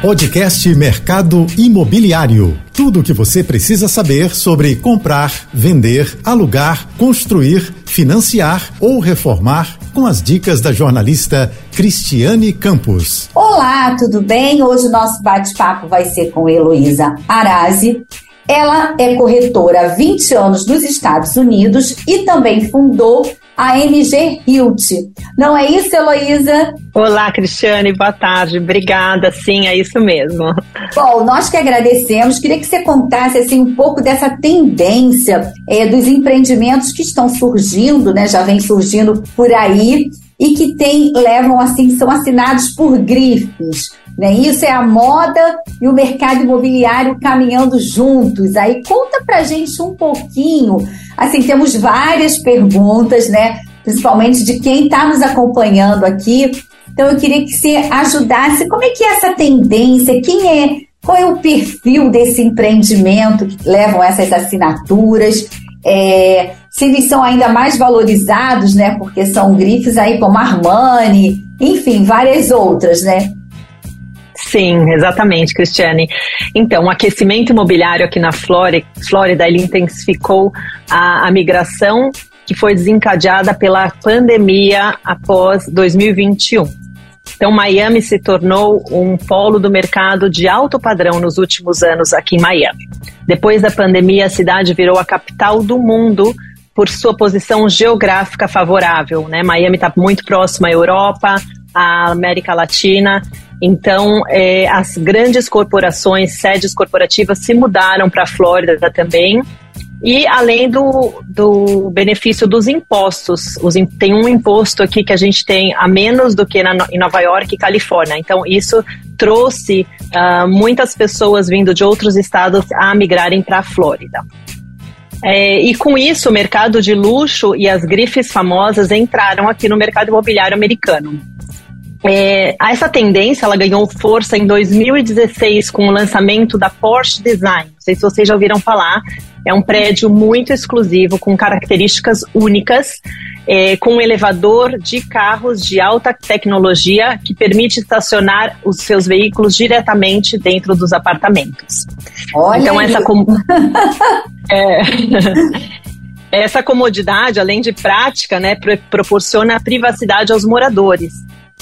Podcast Mercado Imobiliário. Tudo o que você precisa saber sobre comprar, vender, alugar, construir, financiar ou reformar com as dicas da jornalista Cristiane Campos. Olá, tudo bem? Hoje o nosso bate-papo vai ser com Heloísa Arazi. Ela é corretora há 20 anos nos Estados Unidos e também fundou a MG Hilt. Não é isso, Heloísa? Olá, Cristiane, boa tarde. Obrigada, sim, é isso mesmo. Bom, nós que agradecemos. Queria que você contasse assim, um pouco dessa tendência é, dos empreendimentos que estão surgindo, né? Já vem surgindo por aí e que tem, levam assim, são assinados por grifes. Né? Isso é a moda e o mercado imobiliário caminhando juntos. Aí conta pra gente um pouquinho. Assim, temos várias perguntas, né? Principalmente de quem está nos acompanhando aqui. Então eu queria que você ajudasse. Como é que é essa tendência? Quem é? Qual é o perfil desse empreendimento que levam essas assinaturas? É, se eles são ainda mais valorizados, né? Porque são grifes aí como Armani, enfim, várias outras, né? Sim, exatamente, Cristiane. Então, o aquecimento imobiliário aqui na Flórida, ele intensificou a, a migração que foi desencadeada pela pandemia após 2021. Então, Miami se tornou um polo do mercado de alto padrão nos últimos anos aqui em Miami. Depois da pandemia, a cidade virou a capital do mundo por sua posição geográfica favorável. Né? Miami está muito próxima à Europa, à América Latina. Então, é, as grandes corporações, sedes corporativas, se mudaram para a Flórida também. E além do, do benefício dos impostos, os, tem um imposto aqui que a gente tem a menos do que na, em Nova York e Califórnia. Então, isso trouxe uh, muitas pessoas vindo de outros estados a migrarem para a Flórida. É, e com isso, o mercado de luxo e as grifes famosas entraram aqui no mercado imobiliário americano. É, essa tendência ela ganhou força em 2016 com o lançamento da Porsche Design. Não sei se vocês já ouviram falar. É um prédio muito exclusivo, com características únicas, é, com um elevador de carros de alta tecnologia que permite estacionar os seus veículos diretamente dentro dos apartamentos. Olha então, essa. Com... é... Essa comodidade, além de prática, né, proporciona privacidade aos moradores.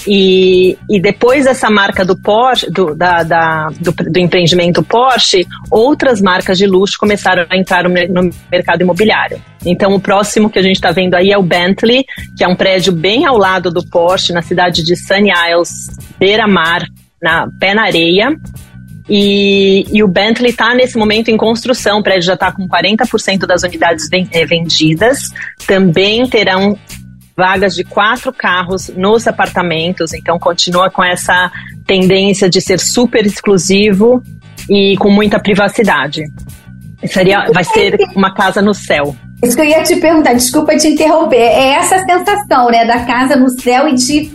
E, e depois dessa marca do Porsche, do, da, da do, do, empreendimento Porsche, outras marcas de luxo começaram a entrar no, mercado imobiliário. Então, o próximo que a gente está vendo aí é o Bentley, que é um prédio bem ao lado do Porsche, na cidade de Sunny Isles, beira-mar, na pé na areia. E, e, o Bentley está nesse momento em construção, o prédio já está com 40% das unidades eh, vendidas. Também terão vagas de quatro carros nos apartamentos, então continua com essa tendência de ser super exclusivo e com muita privacidade. Seria, vai ser uma casa no céu. Isso que eu ia te perguntar, desculpa te interromper. É essa sensação, né, da casa no céu e de.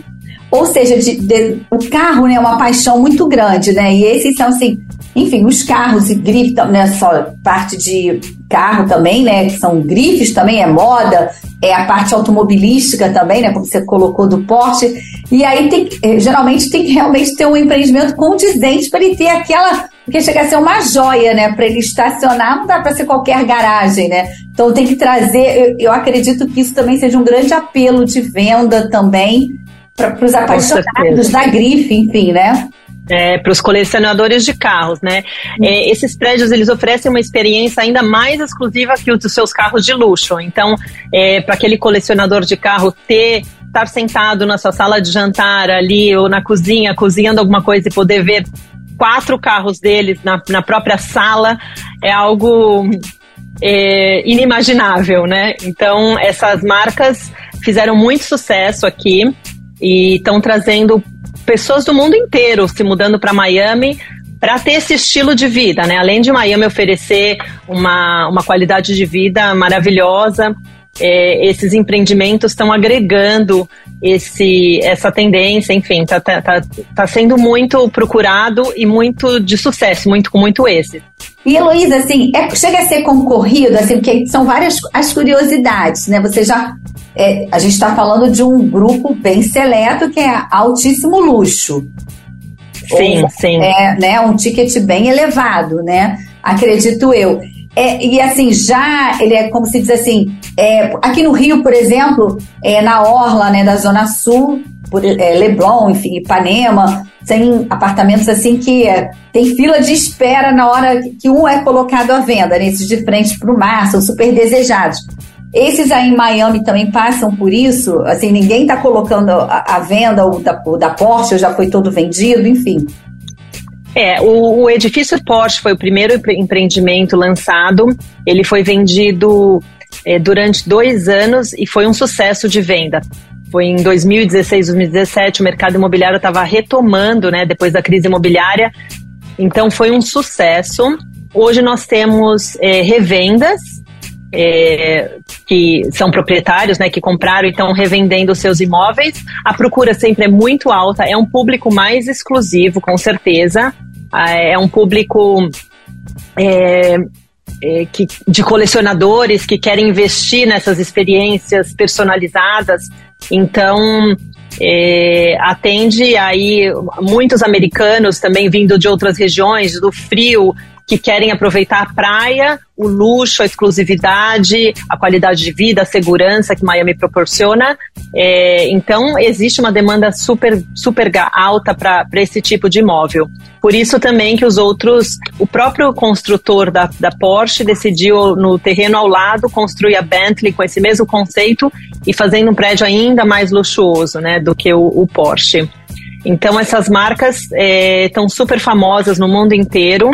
Ou seja, de, de, o carro né, é uma paixão muito grande, né? E esses são, assim, enfim, os carros e grifes, né, só parte de carro também, né, que são grifes também, é moda, é a parte automobilística também, né, como você colocou do Porsche, e aí tem, eh, geralmente tem que realmente ter um empreendimento condizente para ele ter aquela, porque chega a ser uma joia, né, para ele estacionar, não dá para ser qualquer garagem, né, então tem que trazer, eu, eu acredito que isso também seja um grande apelo de venda também, para os apaixonados da grife, enfim, né? É, para os colecionadores de carros, né? É, esses prédios eles oferecem uma experiência ainda mais exclusiva que os dos seus carros de luxo. Então, é, para aquele colecionador de carro ter estar sentado na sua sala de jantar ali ou na cozinha, cozinhando alguma coisa e poder ver quatro carros deles na, na própria sala é algo é, inimaginável, né? Então, essas marcas fizeram muito sucesso aqui e estão trazendo pessoas do mundo inteiro se mudando para Miami para ter esse estilo de vida, né? Além de Miami oferecer uma, uma qualidade de vida maravilhosa, é, esses empreendimentos estão agregando esse, essa tendência, enfim, está tá, tá, tá sendo muito procurado e muito de sucesso, muito com muito êxito. E Heloísa, assim, é, chega a ser concorrido, assim, porque são várias as curiosidades, né? Você já. É, a gente está falando de um grupo bem seleto que é altíssimo luxo. Sim, Ou, sim. É, né, um ticket bem elevado, né? Acredito eu. É, e assim, já ele é como se diz assim, é, aqui no Rio, por exemplo, é, na Orla, né, da Zona Sul, por, é, Leblon, enfim, Ipanema, tem apartamentos assim que é, tem fila de espera na hora que um é colocado à venda, né, esses de frente para o mar, são super desejados. Esses aí em Miami também passam por isso, assim, ninguém está colocando a venda, o da, da Porsche já foi todo vendido, enfim. É, o, o, edifício Porsche foi o primeiro empreendimento lançado. Ele foi vendido é, durante dois anos e foi um sucesso de venda. Foi em 2016, 2017, o mercado imobiliário estava retomando, né, depois da crise imobiliária. Então foi um sucesso. Hoje nós temos é, revendas é, que são proprietários, né, que compraram e estão revendendo seus imóveis. A procura sempre é muito alta, é um público mais exclusivo, com certeza. Ah, é um público é, é, que, de colecionadores que querem investir nessas experiências personalizadas. Então, é, atende aí muitos americanos também vindo de outras regiões, do frio, que querem aproveitar a praia, o luxo, a exclusividade, a qualidade de vida, a segurança que Miami proporciona. É, então, existe uma demanda super, super alta para esse tipo de imóvel. Por isso também que os outros, o próprio construtor da, da Porsche decidiu no terreno ao lado construir a Bentley com esse mesmo conceito e fazendo um prédio ainda mais luxuoso, né, do que o, o Porsche. Então essas marcas estão é, super famosas no mundo inteiro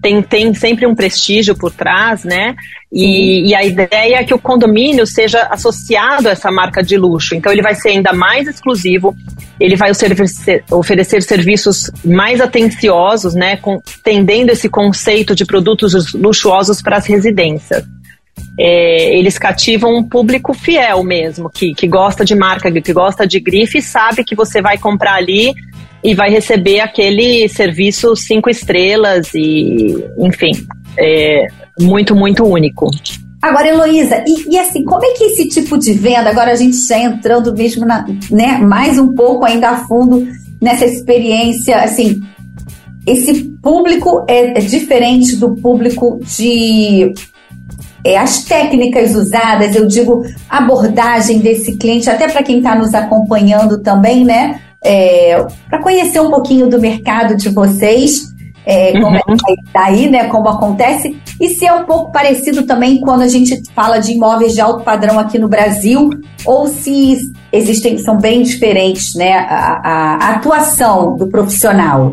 tem, tem sempre um prestígio por trás, né? E, e, a ideia é que o condomínio seja associado a essa marca de luxo. Então, ele vai ser ainda mais exclusivo, ele vai oferecer, oferecer serviços mais atenciosos, né? Com, tendendo esse conceito de produtos luxuosos para as residências. É, eles cativam um público fiel mesmo, que, que gosta de marca, que gosta de grife e sabe que você vai comprar ali e vai receber aquele serviço cinco estrelas e, enfim, é muito, muito único. Agora, Heloísa, e, e, assim, como é que esse tipo de venda, agora a gente já entrando mesmo na, né, mais um pouco ainda a fundo nessa experiência, assim, esse público é, é diferente do público de é, as técnicas usadas, eu digo, abordagem desse cliente, até para quem está nos acompanhando também, né? É, para conhecer um pouquinho do mercado de vocês, é, como é uhum. é que tá aí, né? Como acontece, e se é um pouco parecido também quando a gente fala de imóveis de alto padrão aqui no Brasil, ou se existem, são bem diferentes, né? A, a, a atuação do profissional.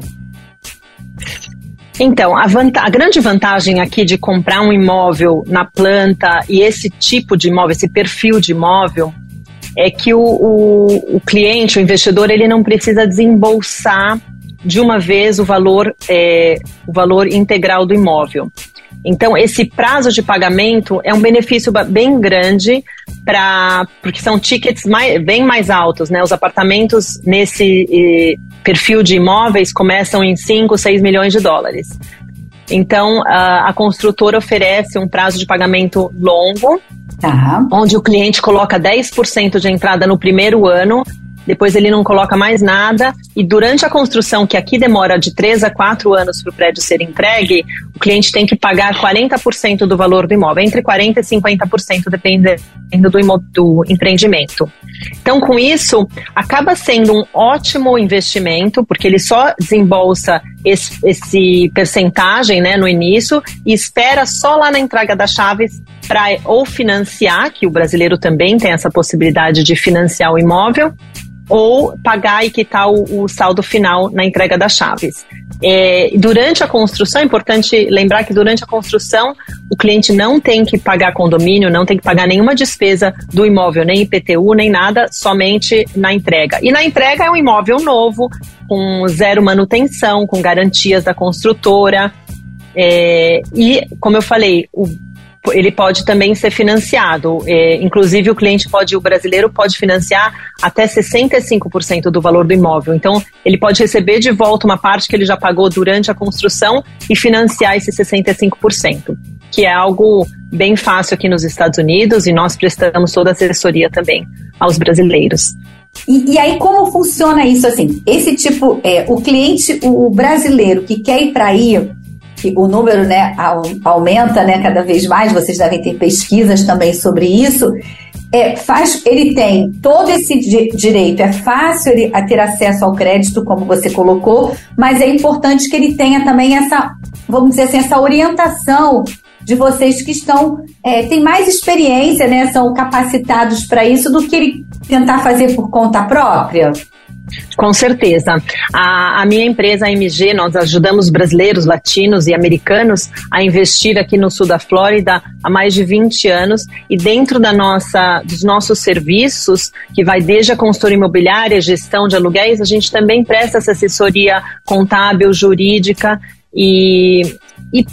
Então, a, a, grande vantagem aqui de comprar um imóvel na planta e esse tipo de imóvel, esse perfil de imóvel, é que o, o, o cliente, o investidor, ele não precisa desembolsar de uma vez o valor, é, o valor integral do imóvel. Então, esse prazo de pagamento é um benefício bem grande para porque são tickets mais, bem mais altos, né? Os apartamentos nesse eh, perfil de imóveis começam em 5, 6 milhões de dólares. Então, a, a construtora oferece um prazo de pagamento longo, tá. onde o cliente coloca 10% de entrada no primeiro ano depois ele não coloca mais nada, e durante a construção, que aqui demora de 3 a 4 anos para o prédio ser entregue, o cliente tem que pagar 40% do valor do imóvel, entre 40% e 50%, dependendo do, do empreendimento. Então, com isso, acaba sendo um ótimo investimento, porque ele só desembolsa esse, esse percentagem né, no início e espera só lá na entrega das chaves para ou financiar, que o brasileiro também tem essa possibilidade de financiar o imóvel, ou pagar e quitar o, o saldo final na entrega das chaves. É, durante a construção, é importante lembrar que durante a construção o cliente não tem que pagar condomínio, não tem que pagar nenhuma despesa do imóvel, nem IPTU, nem nada, somente na entrega. E na entrega é um imóvel novo, com zero manutenção, com garantias da construtora. É, e, como eu falei, o ele pode também ser financiado. É, inclusive, o cliente pode, o brasileiro pode financiar até 65% do valor do imóvel. Então, ele pode receber de volta uma parte que ele já pagou durante a construção e financiar esse 65%, que é algo bem fácil aqui nos Estados Unidos e nós prestamos toda a assessoria também aos brasileiros. E, e, aí, como funciona isso assim? Esse tipo, é, o cliente, o brasileiro que quer ir para aí, que o número né, aumenta né, cada vez mais, vocês devem ter pesquisas também sobre isso. É, faz, ele tem todo esse di direito, é fácil ele a ter acesso ao crédito, como você colocou, mas é importante que ele tenha também essa, vamos dizer assim, essa orientação de vocês que estão, é, têm mais experiência, né, são capacitados para isso, do que ele tentar fazer por conta própria? Com certeza. A, a, minha empresa, a MG, nós ajudamos brasileiros, latinos e americanos a investir aqui no sul da Flórida há mais de 20 anos e dentro da nossa, dos nossos serviços, que vai desde a consultoria imobiliária, gestão de aluguéis, a gente também presta essa assessoria contábil, jurídica e, e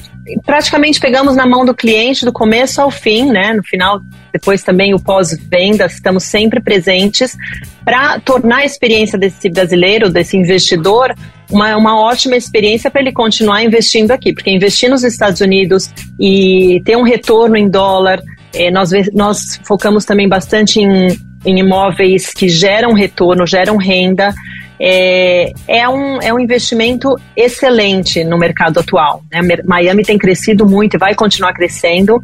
praticamente pegamos na mão do cliente do começo ao fim, né? No final, depois também o pós-venda, estamos sempre presentes para tornar a experiência desse brasileiro, desse investidor, uma, uma ótima experiência para ele continuar investindo aqui, porque investir nos Estados Unidos e ter um retorno em dólar, é, nós, nós focamos também bastante em, em imóveis que geram retorno, geram renda é, é, um, é um investimento excelente no mercado atual. Né? Miami tem crescido muito e vai continuar crescendo.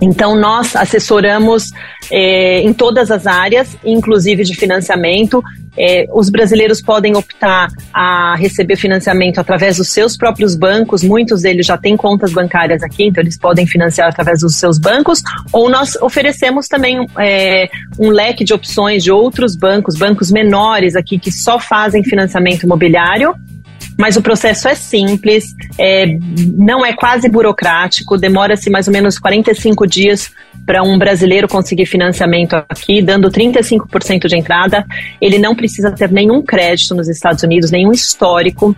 Então, nós assessoramos é, em todas as áreas, inclusive de financiamento. É, os brasileiros podem optar a receber financiamento através dos seus próprios bancos, muitos deles já têm contas bancárias aqui, então eles podem financiar através dos seus bancos, ou nós oferecemos também é, um leque de opções de outros bancos, bancos menores aqui que só fazem financiamento imobiliário mas o processo é simples, é, não é quase burocrático, demora-se mais ou menos 45 dias para um brasileiro conseguir financiamento aqui, dando 35% de entrada. Ele não precisa ter nenhum crédito nos Estados Unidos, nenhum histórico.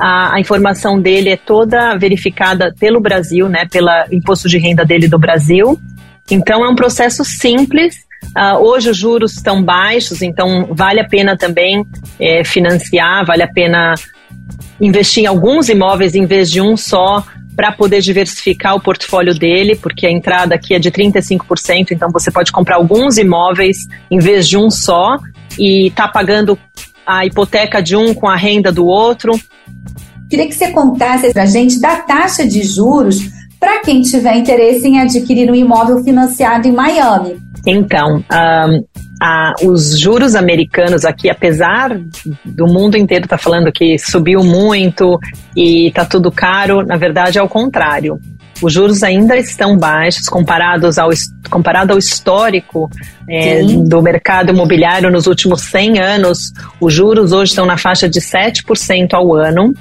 A, a, informação dele é toda verificada pelo Brasil, né, pelo imposto de renda dele do Brasil. Então é um processo simples. Uh, hoje os juros estão baixos, então vale a pena também é, financiar, vale a pena investir em alguns imóveis em vez de um só para poder diversificar o portfólio dele, porque a entrada aqui é de 35%, então você pode comprar alguns imóveis em vez de um só e tá pagando a hipoteca de um com a renda do outro. Queria que você contasse para a gente da taxa de juros para quem tiver interesse em adquirir um imóvel financiado em Miami. Então, um, a, os juros americanos aqui, apesar do mundo inteiro estar tá falando que subiu muito e está tudo caro, na verdade é o contrário. Os juros ainda estão baixos comparados ao, comparado ao histórico é, do mercado imobiliário nos últimos 100 anos. Os juros hoje estão na faixa de 7% ao ano.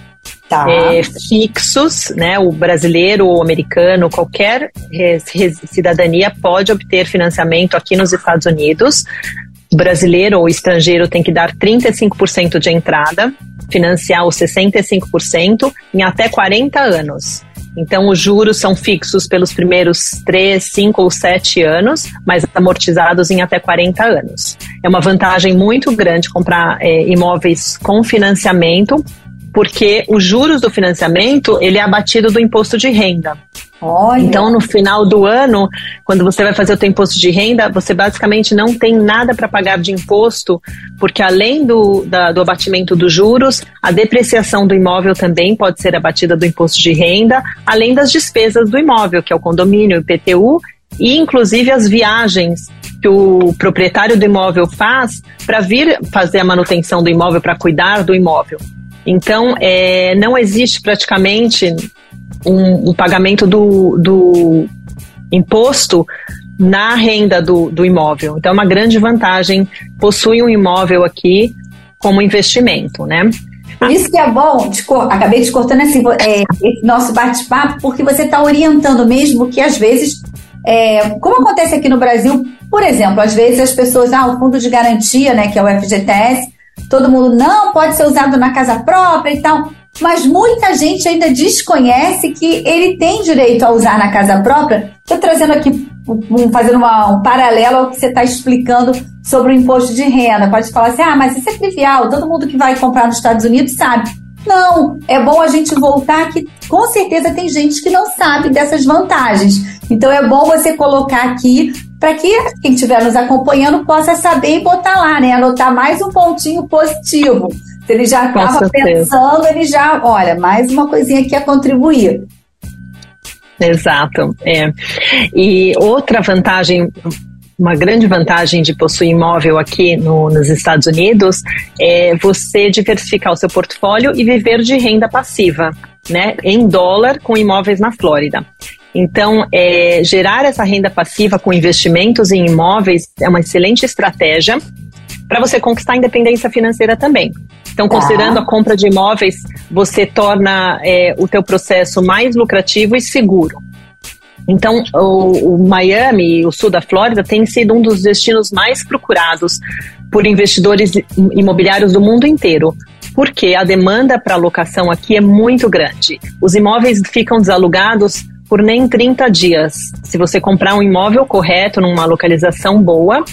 Tá. É, fixos, né? O brasileiro ou americano, qualquer cidadania pode obter financiamento aqui nos Estados Unidos. O brasileiro ou estrangeiro tem que dar 35% de entrada, financiar os 65% em até 40 anos. Então, os juros são fixos pelos primeiros 3, 5 ou 7 anos, mas amortizados em até 40 anos. É uma vantagem muito grande comprar é, imóveis com financiamento porque os juros do financiamento ele é abatido do imposto de renda. Olha. Então, no final do ano, quando você vai fazer o seu imposto de renda, você basicamente não tem nada para pagar de imposto, porque além do, da, do abatimento dos juros, a depreciação do imóvel também pode ser abatida do imposto de renda, além das despesas do imóvel, que é o condomínio, o IPTU, e inclusive as viagens que o proprietário do imóvel faz para vir fazer a manutenção do imóvel, para cuidar do imóvel. Então, é, não existe praticamente um, um pagamento do, do imposto na renda do, do imóvel. Então, é uma grande vantagem possuir um imóvel aqui como investimento, né? Por isso que é bom, acabei te cortando assim, é, esse nosso bate-papo, porque você está orientando mesmo que às vezes, é, como acontece aqui no Brasil, por exemplo, às vezes as pessoas, ah, o fundo de garantia, né, que é o FGTS, todo mundo não pode ser usado na casa própria e tal. Mas muita gente ainda desconhece que ele tem direito a usar na casa própria. Estou trazendo aqui, fazendo uma, um paralelo ao que você está explicando sobre o imposto de renda. Pode falar assim: ah, mas isso é trivial, todo mundo que vai comprar nos Estados Unidos sabe. Não, é bom a gente voltar que com certeza tem gente que não sabe dessas vantagens. Então é bom você colocar aqui para que quem estiver nos acompanhando possa saber e botar lá, né? Anotar mais um pontinho positivo. Se ele já estava pensando, ele já, olha, mais uma coisinha aqui a contribuir. Exato. É. E outra vantagem uma grande vantagem de possuir imóvel aqui no, nos Estados Unidos é você diversificar o seu portfólio e viver de renda passiva, né, em dólar com imóveis na Flórida. Então, é, gerar essa renda passiva com investimentos em imóveis é uma excelente estratégia para você conquistar a independência financeira também. Então, considerando tá. a compra de imóveis, você torna é, o teu processo mais lucrativo e seguro. Então, o, o Miami, o sul da Flórida, tem sido um dos destinos mais procurados por investidores imobiliários do mundo inteiro, porque a demanda para locação aqui é muito grande. Os imóveis ficam desalugados por nem 30 dias. Se você comprar um imóvel correto, numa localização boa,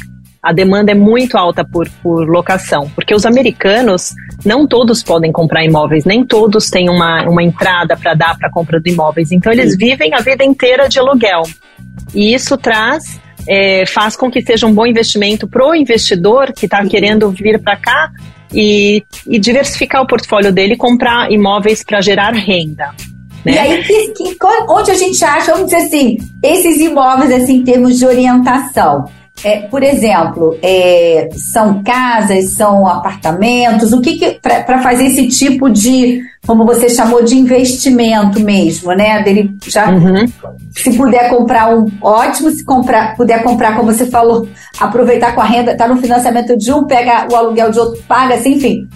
a demanda é muito alta por, por locação, porque os americanos não todos podem comprar imóveis, nem todos têm uma, uma entrada para dar para compra de imóveis. Então eles vivem a vida inteira de aluguel. E isso traz, é, faz com que seja um bom investimento para o investidor que está querendo vir para cá e, e diversificar o portfólio dele e comprar imóveis para gerar renda. Né? E aí, que, que, onde a gente acha, vamos dizer assim, esses imóveis assim, em termos de orientação? É, por exemplo, é, são casas, são apartamentos, o que, que para fazer esse tipo de, como você chamou, de investimento mesmo, né? Dele já, uhum. se puder comprar um, ótimo, se comprar, puder comprar, como você falou, aproveitar com a renda, tá no financiamento de um, pega o aluguel de outro, paga, assim, enfim.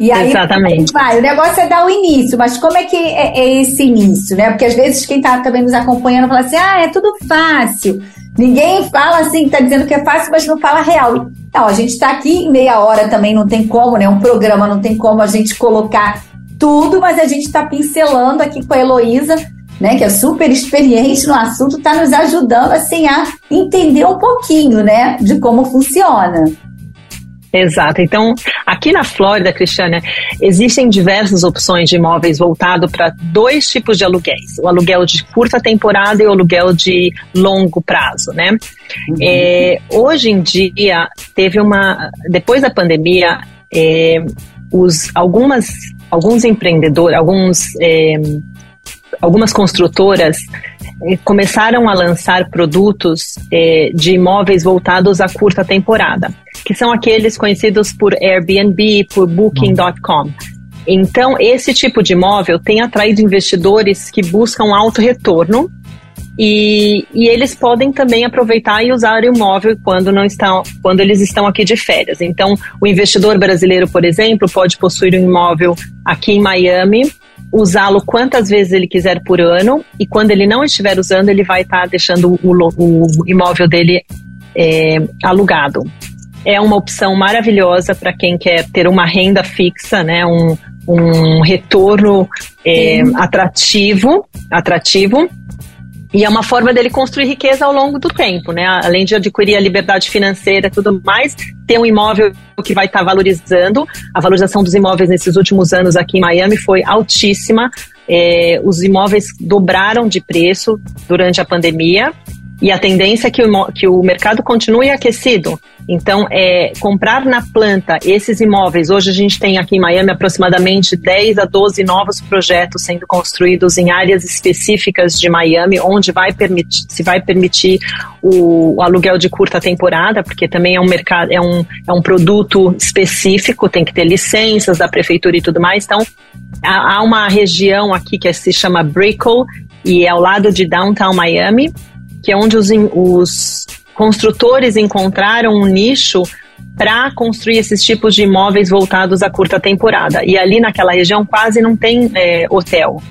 E aí Exatamente. vai, o negócio é dar o início, mas como é que é, é esse início, né? Porque às vezes quem está também nos acompanhando fala assim, ah, é tudo fácil. Ninguém fala assim, está dizendo que é fácil, mas não fala real. Não, a gente está aqui em meia hora também, não tem como, né? Um programa não tem como a gente colocar tudo, mas a gente está pincelando aqui com a Heloísa, né? Que é super experiente no assunto, está nos ajudando assim a entender um pouquinho, né? De como funciona. Exato. Então, aqui na Flórida, Cristiana, existem diversas opções de imóveis voltado para dois tipos de aluguéis: o aluguel de curta temporada e o aluguel de longo prazo, né? Uhum. É, hoje em dia, teve uma. Depois da pandemia, é, os, algumas, alguns empreendedores, alguns. É, algumas construtoras eh, começaram a lançar produtos eh, de imóveis voltados à curta temporada, que são aqueles conhecidos por Airbnb, por Booking.com. Então, esse tipo de imóvel tem atraído investidores que buscam alto retorno e, e, eles podem também aproveitar e usar o imóvel quando não estão, quando eles estão aqui de férias. Então, o investidor brasileiro, por exemplo, pode possuir um imóvel aqui em Miami usá-lo quantas vezes ele quiser por ano e quando ele não estiver usando, ele vai estar tá deixando o, o, imóvel dele é, alugado. É uma opção maravilhosa para quem quer ter uma renda fixa, né? Um, um retorno é, atrativo, atrativo e é uma forma dele construir riqueza ao longo do tempo, né? Além de adquirir a liberdade financeira e tudo mais, ter um imóvel que vai estar tá valorizando. A valorização dos imóveis nesses últimos anos aqui em Miami foi altíssima. É, os imóveis dobraram de preço durante a pandemia e a tendência é que o, que o mercado continue aquecido. Então, é, comprar na planta esses imóveis, hoje a gente tem aqui em Miami aproximadamente 10 a 12 novos projetos sendo construídos em áreas específicas de Miami, onde vai permitir, se vai permitir o, o aluguel de curta temporada, porque também é um mercado, é um, é um produto específico, tem que ter licenças da prefeitura e tudo mais. Então, há, há uma região aqui que se chama Brickell, e é ao lado de Downtown Miami, que é onde os, os construtores encontraram um nicho para construir esses tipos de imóveis voltados à curta temporada. E ali naquela região quase não tem é, hotel.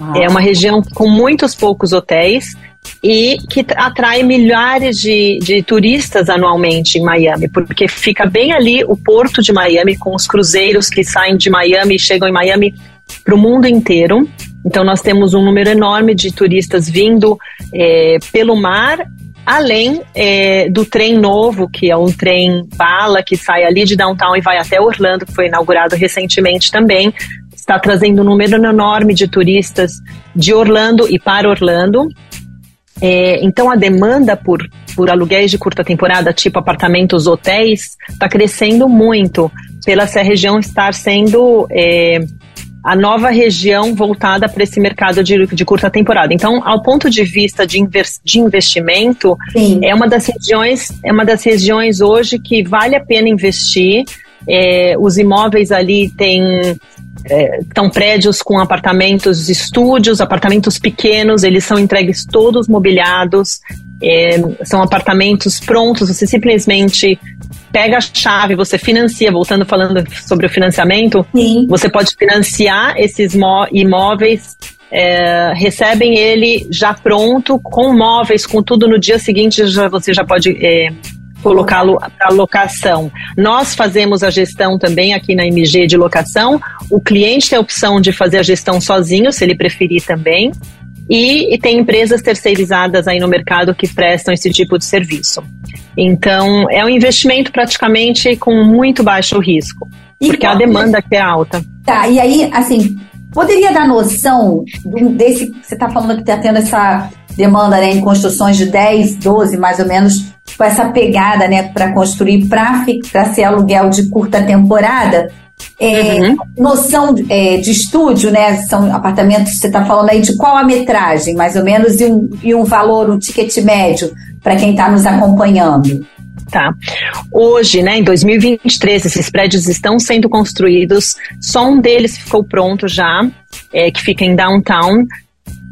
Ah. É uma região com muitos poucos hotéis e que atrai milhares de, de turistas anualmente em Miami, porque fica bem ali o porto de Miami, com os cruzeiros que saem de Miami e chegam em Miami para o mundo inteiro. Então, nós temos um número enorme de turistas vindo é, pelo mar, além é, do trem novo, que é um trem bala que sai ali de downtown e vai até Orlando, que foi inaugurado recentemente também. Está trazendo um número enorme de turistas de Orlando e para Orlando. É, então a demanda por, por aluguéis de curta temporada, tipo apartamentos, hotéis, está crescendo muito pela essa região estar sendo é, a nova região voltada para esse mercado de, de, curta temporada. Então, ao ponto de vista de, de investimento, Sim. é uma das regiões, é uma das regiões hoje que vale a pena investir. É, os imóveis ali têm é, estão prédios com apartamentos, estúdios, apartamentos pequenos, eles são entregues todos mobiliados, é, são apartamentos prontos, você simplesmente pega a chave, você financia, voltando falando sobre o financiamento, Sim. você pode financiar esses imóveis, é, recebem ele já pronto, com móveis, com tudo no dia seguinte, já, você já pode é, colocá-lo para locação. Nós fazemos a gestão também aqui na MG de locação. O cliente tem a opção de fazer a gestão sozinho, se ele preferir também. E, e, tem empresas terceirizadas aí no mercado que prestam esse tipo de serviço. Então, é um investimento praticamente com muito baixo risco, e porque a demanda aqui é alta. Tá, e aí, assim, poderia dar noção desse. Você está falando que está tendo essa demanda né, em construções de 10, 12 mais ou menos, com essa pegada né, para construir para ser aluguel de curta temporada. É, uhum. Noção é, de estúdio, né? São apartamentos, você está falando aí de qual a metragem, mais ou menos, e um, e um valor, um ticket médio para quem está nos acompanhando. Tá. Hoje, né, em 2023, esses prédios estão sendo construídos. Só um deles ficou pronto já, é, que fica em downtown.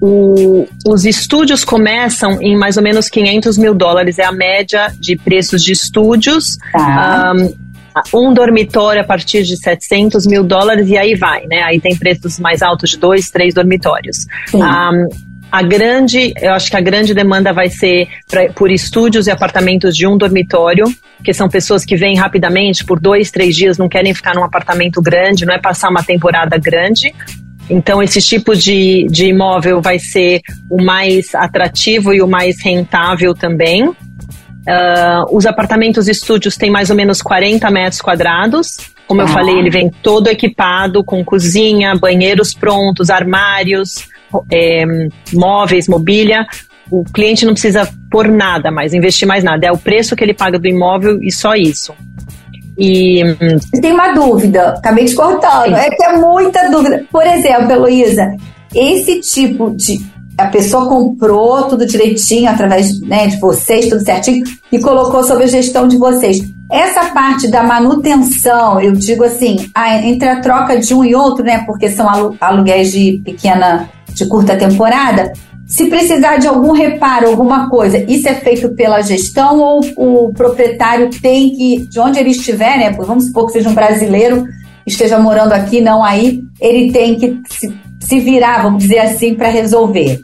O, os estúdios começam em mais ou menos 500 mil dólares, é a média de preços de estúdios. Tá. Um, um dormitório a partir de 700 mil dólares e aí vai, né? Aí tem preços mais altos de dois, três dormitórios. Um, a grande, eu acho que a grande demanda vai ser pra, por estúdios e apartamentos de um dormitório, que são pessoas que vêm rapidamente por dois, três dias, não querem ficar num apartamento grande, não é passar uma temporada grande. Então, esse tipo de, de imóvel vai ser o mais atrativo e o mais rentável também. Uh, os apartamentos estúdios têm mais ou menos 40 metros quadrados. Como eu falei, ele vem todo equipado com cozinha, banheiros prontos, armários, é, móveis, mobília. O cliente não precisa pôr nada mais, investir mais nada. É o preço que ele paga do imóvel e só isso. E tem uma dúvida, acabei te cortando. Sim. É que é muita dúvida. Por exemplo, Heloísa, esse tipo de a pessoa comprou tudo direitinho através né, de vocês, tudo certinho, e colocou sob a gestão de vocês. Essa parte da manutenção, eu digo assim, a, entre a troca de um e outro, né? Porque são alu aluguéis de pequena, de curta temporada. Se precisar de algum reparo, alguma coisa, isso é feito pela gestão ou o proprietário tem que, de onde ele estiver, né? Vamos supor que seja um brasileiro, esteja morando aqui, não aí, ele tem que se se virar, vamos dizer assim, para resolver?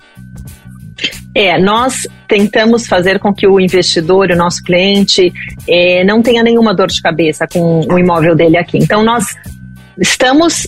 É, nós tentamos fazer com que o investidor, o nosso cliente, é, não tenha nenhuma dor de cabeça com o imóvel dele aqui. Então, nós estamos.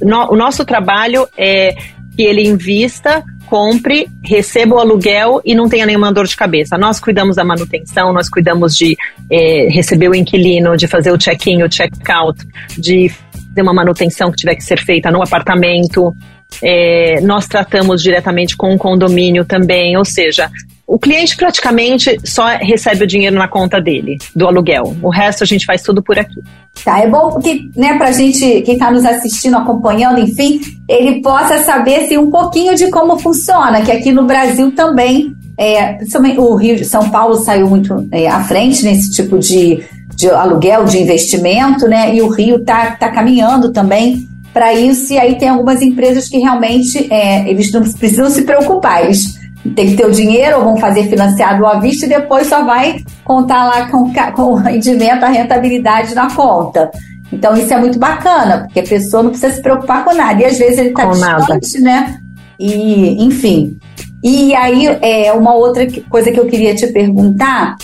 No, o nosso trabalho é que ele invista, compre, receba o aluguel e não tenha nenhuma dor de cabeça. Nós cuidamos da manutenção, nós cuidamos de é, receber o inquilino, de fazer o check-in, o check-out, de fazer uma manutenção que tiver que ser feita no apartamento. É, nós tratamos diretamente com o condomínio também, ou seja, o cliente praticamente só recebe o dinheiro na conta dele, do aluguel. O resto a gente faz tudo por aqui. Tá, é bom porque, né, pra gente, quem está nos assistindo, acompanhando, enfim, ele possa saber assim, um pouquinho de como funciona, que aqui no Brasil também, é, principalmente o Rio de São Paulo saiu muito é, à frente nesse tipo de de aluguel, de investimento, né? E o Rio está tá caminhando também para isso. E aí tem algumas empresas que realmente é, eles não precisam se preocupar. Eles têm que ter o dinheiro ou vão fazer financiado à vista e depois só vai contar lá com, com o rendimento, a rentabilidade na conta. Então isso é muito bacana, porque a pessoa não precisa se preocupar com nada. E às vezes ele está distante, nada. né? E, enfim. E aí, é, uma outra coisa que eu queria te perguntar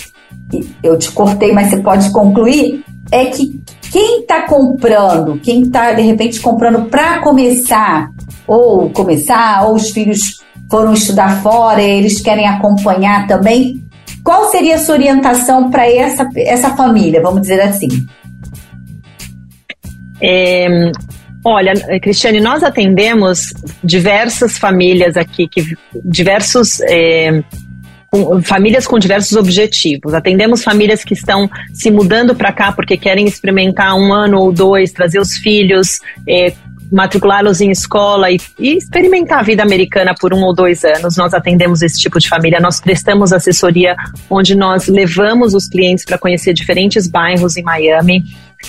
eu te cortei, mas você pode concluir, é que quem está comprando, quem está de repente comprando para começar, ou começar, ou os filhos foram estudar fora, eles querem acompanhar também, qual seria a sua orientação para essa, essa família, vamos dizer assim? É, Olha, Cristiane, nós atendemos diversas famílias aqui, que, diversos. É, com, famílias com diversos objetivos. Atendemos famílias que estão se mudando para cá porque querem experimentar um ano ou dois, trazer os filhos, é, matriculá-los em escola e, e, experimentar a vida americana por um ou dois anos. Nós atendemos esse tipo de família. Nós prestamos assessoria onde nós levamos os clientes para conhecer diferentes bairros em Miami.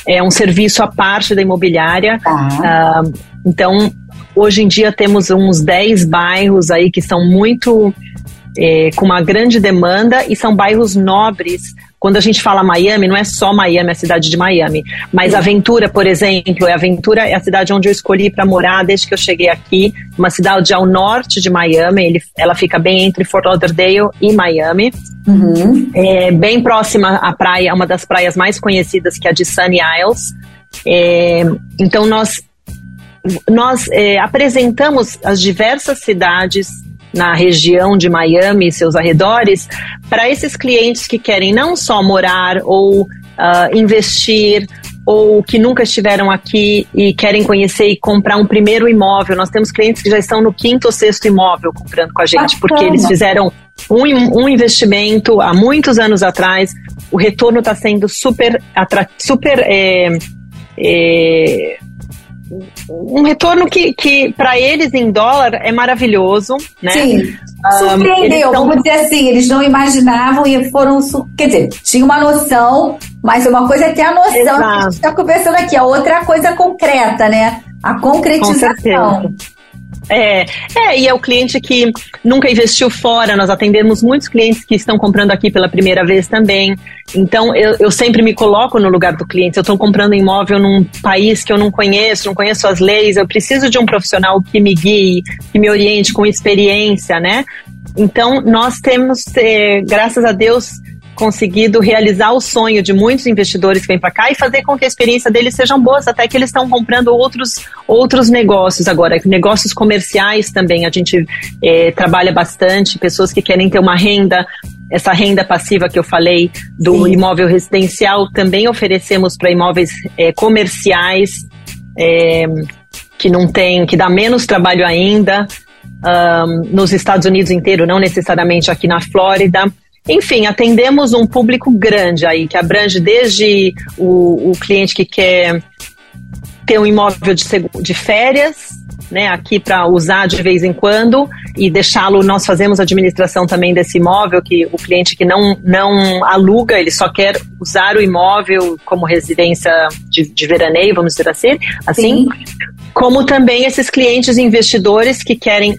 É um serviço à parte da imobiliária. Ah. Uh, então, hoje em dia temos uns 10 bairros aí que são muito é, com uma grande demanda e são bairros nobres. Quando a gente fala Miami, não é só Miami, é a cidade de Miami, mas Aventura, por exemplo, é Aventura é a cidade onde eu escolhi para morar desde que eu cheguei aqui, uma cidade ao norte de Miami. Ele, ela fica bem entre Fort Lauderdale e Miami, uhum. é bem próxima à praia, uma das praias mais conhecidas que é a de Sunny Isles. É, então nós nós é, apresentamos as diversas cidades na região de Miami e seus arredores, para esses clientes que querem não só morar ou uh, investir ou que nunca estiveram aqui e querem conhecer e comprar um primeiro imóvel. Nós temos clientes que já estão no quinto ou sexto imóvel comprando com a gente, Bacana. porque eles fizeram um, um, investimento há muitos anos atrás. O retorno está sendo super, super é, é, um retorno que, que para eles em dólar é maravilhoso, né? Sim. Surpreendeu, tão... vamos dizer assim, eles não imaginavam e foram, quer dizer, tinha uma noção, mas uma coisa é ter a noção Exato. que a gente está conversando aqui, a outra é coisa concreta, né? A concretização. É, é, e é o cliente que nunca investiu fora. Nós atendemos muitos clientes que estão comprando aqui pela primeira vez também. Então, eu, eu sempre me coloco no lugar do cliente. Eu estou comprando imóvel num país que eu não conheço, não conheço as leis. Eu preciso de um profissional que me guie, que me oriente com experiência, né? Então, nós temos, eh, graças a Deus, conseguido realizar o sonho de muitos investidores que vêm para cá e fazer com que a experiência deles sejam boas, até que eles estão comprando outros, outros negócios agora, negócios comerciais também. A gente é, trabalha bastante, pessoas que querem ter uma renda essa renda passiva que eu falei do Sim. imóvel residencial, também oferecemos para imóveis é, comerciais é, que não tem, que dá menos trabalho ainda. Um, nos Estados Unidos inteiro, não necessariamente aqui na Flórida. Enfim, atendemos um público grande aí, que abrange desde o, o cliente que quer ter um imóvel de, de férias, né, aqui para usar de vez em quando e deixá-lo. Nós fazemos administração também desse imóvel, que o cliente que não, não aluga, ele só quer usar o imóvel como residência de, de veraneio, vamos dizer assim. assim. Como também esses clientes investidores que querem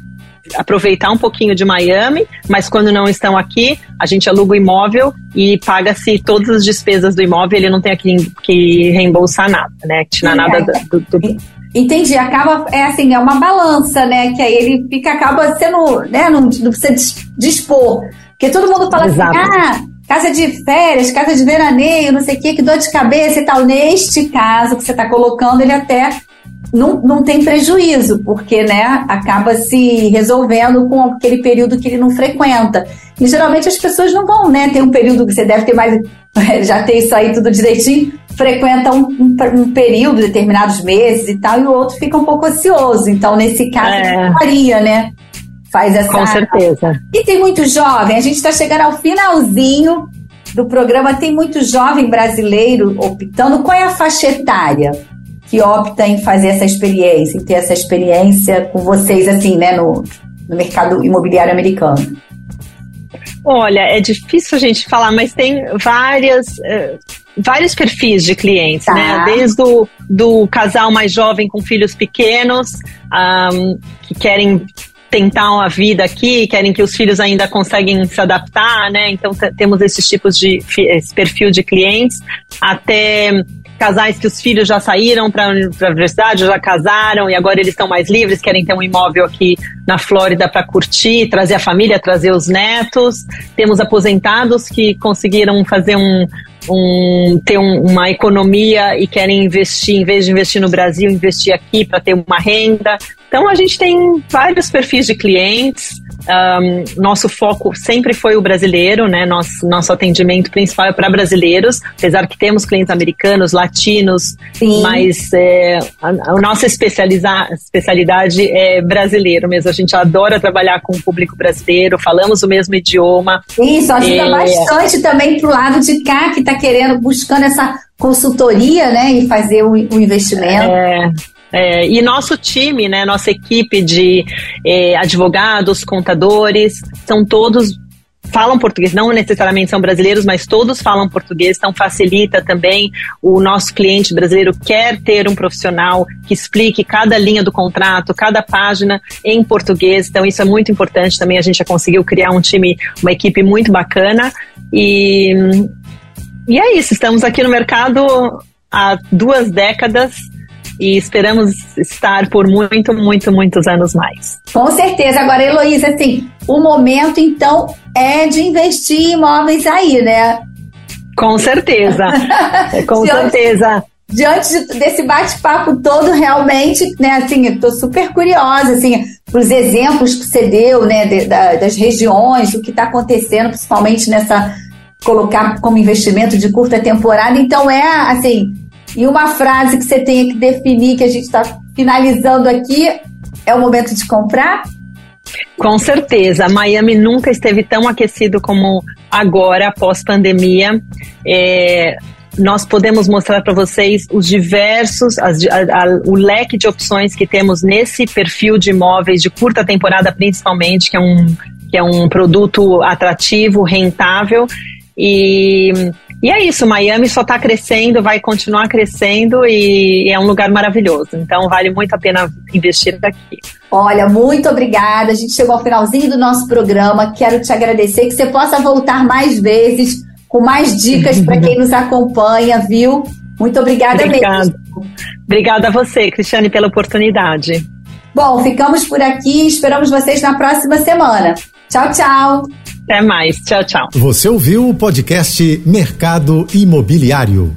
aproveitar um pouquinho de Miami, mas quando não estão aqui, a gente aluga o imóvel e paga-se todas as despesas do imóvel, ele não tem aqui que reembolsar nada, né? Tirar nada é. do, do, Entendi, acaba, é assim, é uma balança, né? Que aí ele fica, acaba sendo, né? Não, não precisa dispor. Porque todo mundo fala assim, Exato. assim, ah, casa de férias, casa de veraneio, não sei o quê, que dor de cabeça e tal. Neste caso que você está colocando, ele até não, não tem prejuízo, porque né, acaba se resolvendo com aquele período que ele não frequenta. E geralmente as pessoas não vão, né? Tem um período que você deve ter mais. Já ter isso aí tudo direitinho, frequenta um, um, um período, determinados meses e tal, e o outro fica um pouco ocioso. Então, nesse caso, é. varia, né? Faz essa. Com certeza. E tem muito jovem, a gente está chegando ao finalzinho do programa, tem muito jovem brasileiro optando. Qual é a faixa etária? Que opta em fazer essa experiência, em ter essa experiência com vocês, assim, né, no, no mercado imobiliário americano? Olha, é difícil a gente falar, mas tem várias, uh, vários perfis de clientes, tá. né? Desde o do casal mais jovem com filhos pequenos, um, que querem tentar uma vida aqui, querem que os filhos ainda conseguem se adaptar, né? Então temos esses tipos de esse perfil de clientes, até casais que os filhos já saíram para a universidade, já casaram e agora eles estão mais livres, querem ter um imóvel aqui na Flórida para curtir, trazer a família, trazer os netos. Temos aposentados que conseguiram fazer um, um ter um, uma economia e querem investir, em vez de investir no Brasil, investir aqui para ter uma renda. Então a gente tem vários perfis de clientes. Um, nosso foco sempre foi o brasileiro, né? Nosso, nosso atendimento principal é para brasileiros, apesar que temos clientes americanos, latinos, Sim. mas é, a, a, nossa especialidade é brasileiro mesmo. A gente adora trabalhar com o público brasileiro, falamos o mesmo idioma. Isso, ajuda é, bastante também para o lado de cá que está querendo, buscando essa consultoria, né? E fazer o, o investimento. É. É, e nosso time, né, nossa equipe de é, advogados, contadores, são todos falam português, não necessariamente são brasileiros, mas todos falam português, então facilita também. O nosso cliente brasileiro quer ter um profissional que explique cada linha do contrato, cada página em português, então isso é muito importante também. A gente já conseguiu criar um time, uma equipe muito bacana e, e é isso. Estamos aqui no mercado há duas décadas e esperamos estar por muito, muito, muitos anos mais. Com certeza. Agora, Heloísa, assim, o momento então é de investir em imóveis aí, né? Com certeza. Com certeza. Diante desse bate-papo todo, realmente, né, assim, eu tô super curiosa, assim, os exemplos que você deu, né, de, da, das regiões, o que está acontecendo, principalmente nessa colocar como investimento de curta temporada. Então é assim, e uma frase que você tenha que definir, que a gente está finalizando aqui, é o momento de comprar? Com certeza. Miami nunca esteve tão aquecido como agora, após pandemia. É, nós podemos mostrar para vocês os diversos, as, a, a, o leque de opções que temos nesse perfil de imóveis de curta temporada, principalmente, que é um, que é um produto atrativo, rentável. E e é isso, Miami só está crescendo, vai continuar crescendo e é um lugar maravilhoso. Então vale muito a pena investir aqui. Olha, muito obrigada. A gente chegou ao finalzinho do nosso programa. Quero te agradecer que você possa voltar mais vezes com mais dicas para quem nos acompanha, viu? Muito obrigada Obrigada. mesmo. Obrigada a você, Cristiane, pela oportunidade. Bom, ficamos por aqui. Esperamos vocês na próxima semana. Tchau, tchau. Até mais. Tchau, tchau. Você ouviu o podcast Mercado Imobiliário.